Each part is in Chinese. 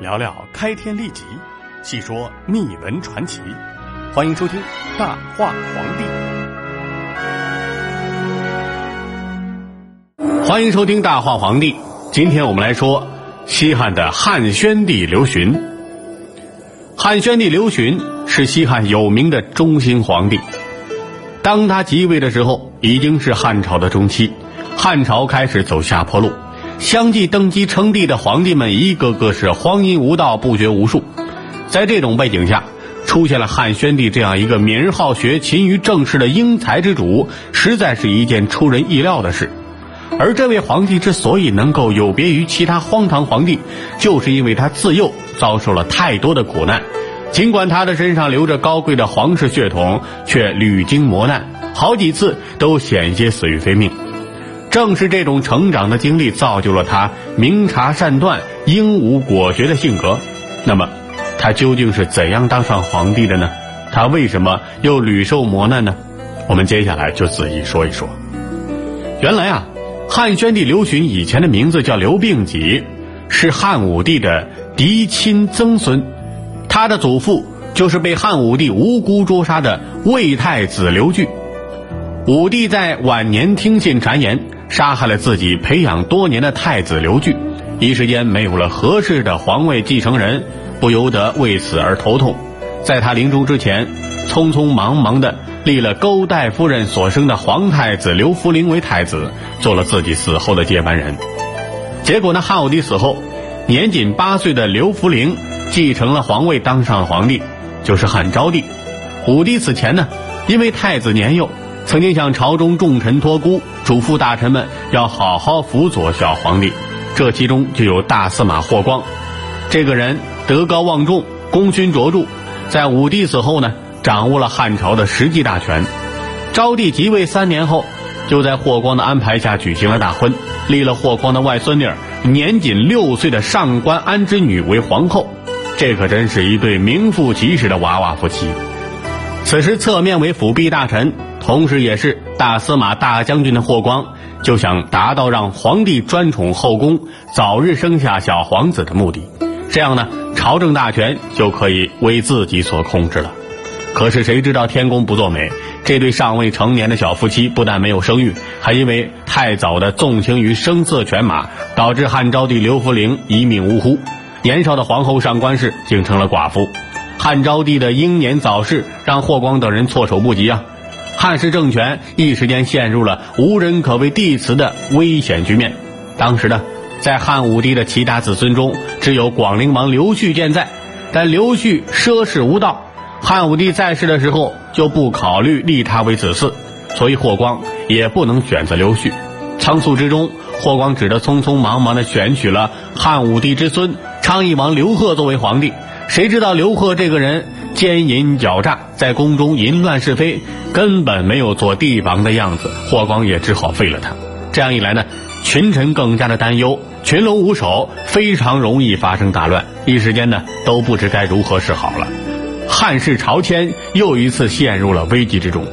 聊聊开天立即，细说秘闻传奇。欢迎收听《大话皇帝》。欢迎收听《大话皇帝》。今天我们来说西汉的汉宣帝刘询。汉宣帝刘询是西汉有名的中兴皇帝。当他即位的时候，已经是汉朝的中期，汉朝开始走下坡路。相继登基称帝的皇帝们，一个个是荒淫无道、不学无术。在这种背景下，出现了汉宣帝这样一个敏而好学、勤于政事的英才之主，实在是一件出人意料的事。而这位皇帝之所以能够有别于其他荒唐皇帝，就是因为他自幼遭受了太多的苦难。尽管他的身上流着高贵的皇室血统，却屡经磨难，好几次都险些死于非命。正是这种成长的经历，造就了他明察善断、英武果决的性格。那么，他究竟是怎样当上皇帝的呢？他为什么又屡受磨难呢？我们接下来就仔细说一说。原来啊，汉宣帝刘询以前的名字叫刘病己，是汉武帝的嫡亲曾孙。他的祖父就是被汉武帝无辜诛杀的魏太子刘据。武帝在晚年听信谗言，杀害了自己培养多年的太子刘据，一时间没有了合适的皇位继承人，不由得为此而头痛。在他临终之前，匆匆忙忙的立了勾岱夫人所生的皇太子刘弗陵为太子，做了自己死后的接班人。结果呢，汉武帝死后，年仅八岁的刘弗陵。继承了皇位，当上了皇帝，就是汉昭帝。武帝此前呢，因为太子年幼，曾经向朝中重臣托孤，嘱咐大臣们要好好辅佐小皇帝。这其中就有大司马霍光，这个人德高望重，功勋卓著，在武帝死后呢，掌握了汉朝的实际大权。昭帝即位三年后，就在霍光的安排下举行了大婚，立了霍光的外孙女儿，年仅六岁的上官安之女为皇后。这可真是一对名副其实的娃娃夫妻。此时，侧面为辅弼大臣，同时也是大司马大将军的霍光，就想达到让皇帝专宠后宫，早日生下小皇子的目的。这样呢，朝政大权就可以为自己所控制了。可是谁知道天公不作美，这对尚未成年的小夫妻不但没有生育，还因为太早的纵情于声色犬马，导致汉昭帝刘弗陵一命呜呼。年少的皇后上官氏竟成了寡妇，汉昭帝的英年早逝让霍光等人措手不及啊！汉室政权一时间陷入了无人可为帝祠的危险局面。当时呢，在汉武帝的其他子孙中，只有广陵王刘旭健在，但刘旭奢侈无道，汉武帝在世的时候就不考虑立他为子嗣，所以霍光也不能选择刘旭。仓促之中，霍光只得匆匆忙忙地选取了汉武帝之孙。昌邑王刘贺作为皇帝，谁知道刘贺这个人奸淫狡诈，在宫中淫乱是非，根本没有做帝王的样子。霍光也只好废了他。这样一来呢，群臣更加的担忧，群龙无首，非常容易发生大乱。一时间呢，都不知该如何是好了。汉室朝迁又一次陷入了危机之中。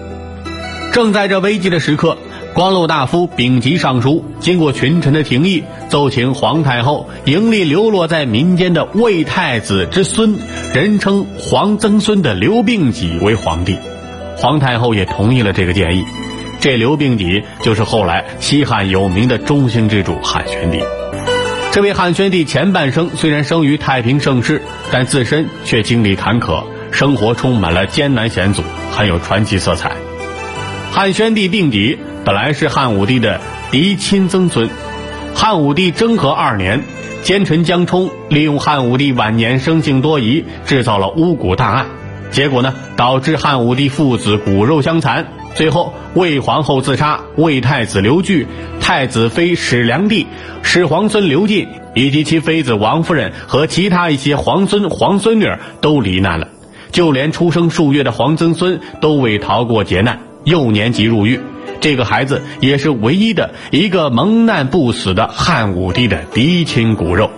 正在这危机的时刻。光禄大夫丙吉上书，经过群臣的廷议，奏请皇太后迎立流落在民间的魏太子之孙，人称皇曾孙的刘病己为皇帝。皇太后也同意了这个建议。这刘病己就是后来西汉有名的中兴之主汉宣帝。这位汉宣帝前半生虽然生于太平盛世，但自身却经历坎坷，生活充满了艰难险阻，很有传奇色彩。汉宣帝病己。本来是汉武帝的嫡亲曾孙，汉武帝征和二年，奸臣江充利用汉武帝晚年生性多疑，制造了巫蛊大案，结果呢，导致汉武帝父子骨肉相残。最后，魏皇后自杀，魏太子刘据、太子妃史良娣、史皇孙刘进以及其妃子王夫人和其他一些皇孙皇孙女都罹难了，就连出生数月的皇曾孙都未逃过劫难，幼年即入狱。这个孩子也是唯一的一个蒙难不死的汉武帝的嫡亲骨肉。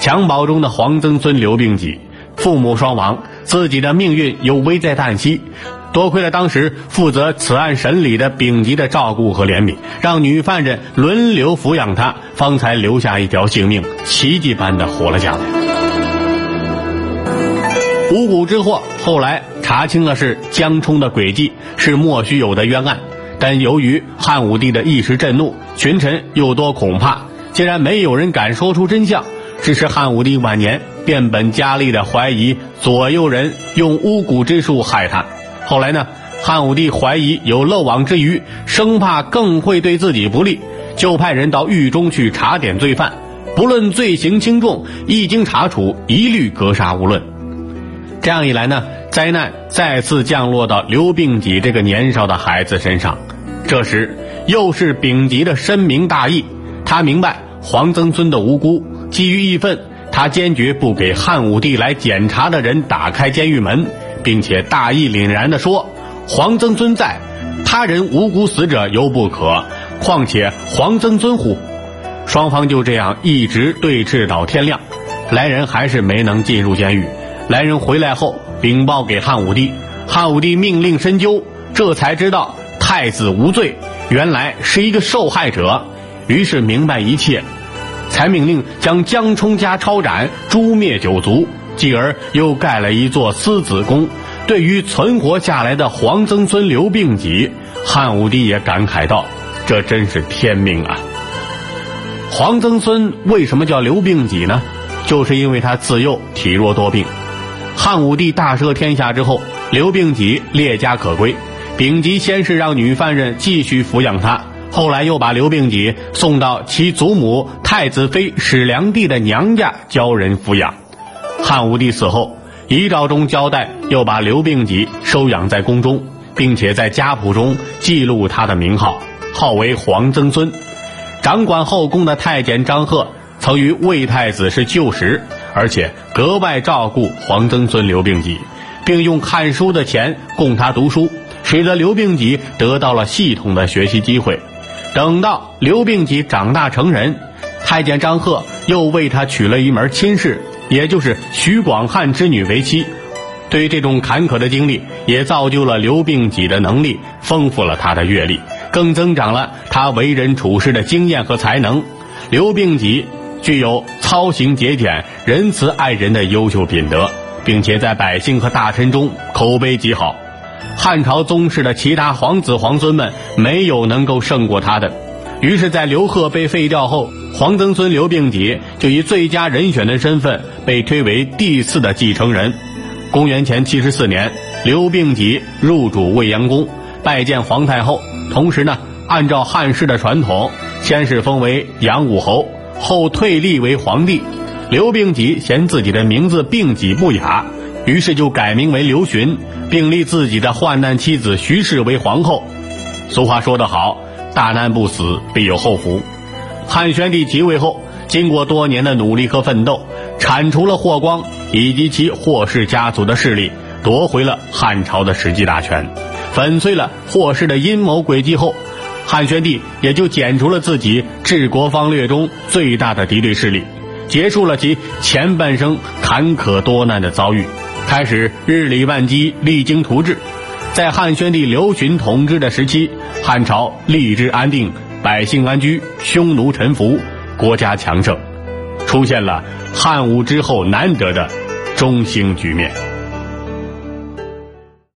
襁褓中的皇曾孙刘病己，父母双亡，自己的命运又危在旦夕。多亏了当时负责此案审理的丙吉的照顾和怜悯，让女犯人轮流抚养他，方才留下一条性命，奇迹般的活了下来。五谷之祸后来查清了是江冲的诡计，是莫须有的冤案。但由于汉武帝的一时震怒，群臣又多恐怕，竟然没有人敢说出真相。致使汉武帝晚年变本加厉的怀疑左右人用巫蛊之术害他。后来呢，汉武帝怀疑有漏网之鱼，生怕更会对自己不利，就派人到狱中去查点罪犯，不论罪行轻重，一经查处，一律格杀勿论。这样一来呢，灾难再次降落到刘病己这个年少的孩子身上。这时，又是丙吉的深明大义，他明白黄曾孙的无辜。基于义愤，他坚决不给汉武帝来检查的人打开监狱门，并且大义凛然地说：“黄曾孙在，他人无辜死者犹不可，况且黄曾孙乎？”双方就这样一直对峙到天亮，来人还是没能进入监狱。来人回来后禀报给汉武帝，汉武帝命令深究，这才知道太子无罪，原来是一个受害者，于是明白一切。才命令将江冲家抄斩，诛灭九族，继而又盖了一座思子宫。对于存活下来的皇曾孙刘病己，汉武帝也感慨道：“这真是天命啊！”皇曾孙为什么叫刘病己呢？就是因为他自幼体弱多病。汉武帝大赦天下之后，刘病己列家可归，丙吉先是让女犯人继续抚养他。后来又把刘病己送到其祖母太子妃史良娣的娘家教人抚养。汉武帝死后，遗诏中交代，又把刘病己收养在宫中，并且在家谱中记录他的名号，号为皇曾孙。掌管后宫的太监张贺曾与魏太子是旧识，而且格外照顾黄曾孙刘病己，并用看书的钱供他读书，使得刘病己得到了系统的学习机会。等到刘病己长大成人，太监张贺又为他娶了一门亲事，也就是徐广汉之女为妻。对于这种坎坷的经历，也造就了刘病己的能力，丰富了他的阅历，更增长了他为人处事的经验和才能。刘病己具有操行节俭、仁慈爱人的优秀品德，并且在百姓和大臣中口碑极好。汉朝宗室的其他皇子皇孙们没有能够胜过他的，于是，在刘贺被废掉后，皇曾孙刘病己就以最佳人选的身份被推为第四的继承人。公元前七十四年，刘病己入主未央宫，拜见皇太后，同时呢，按照汉室的传统，先是封为阳武侯，后退立为皇帝。刘病己嫌自己的名字病己不雅。于是就改名为刘询，并立自己的患难妻子徐氏为皇后。俗话说得好，大难不死，必有后福。汉宣帝即位后，经过多年的努力和奋斗，铲除了霍光以及其霍氏家族的势力，夺回了汉朝的实际大权，粉碎了霍氏的阴谋诡计后，汉宣帝也就剪除了自己治国方略中最大的敌对势力，结束了其前半生坎坷多难的遭遇。开始日理万机，励精图治。在汉宣帝刘询统治的时期，汉朝吏治安定，百姓安居，匈奴臣服，国家强盛，出现了汉武之后难得的中兴局面。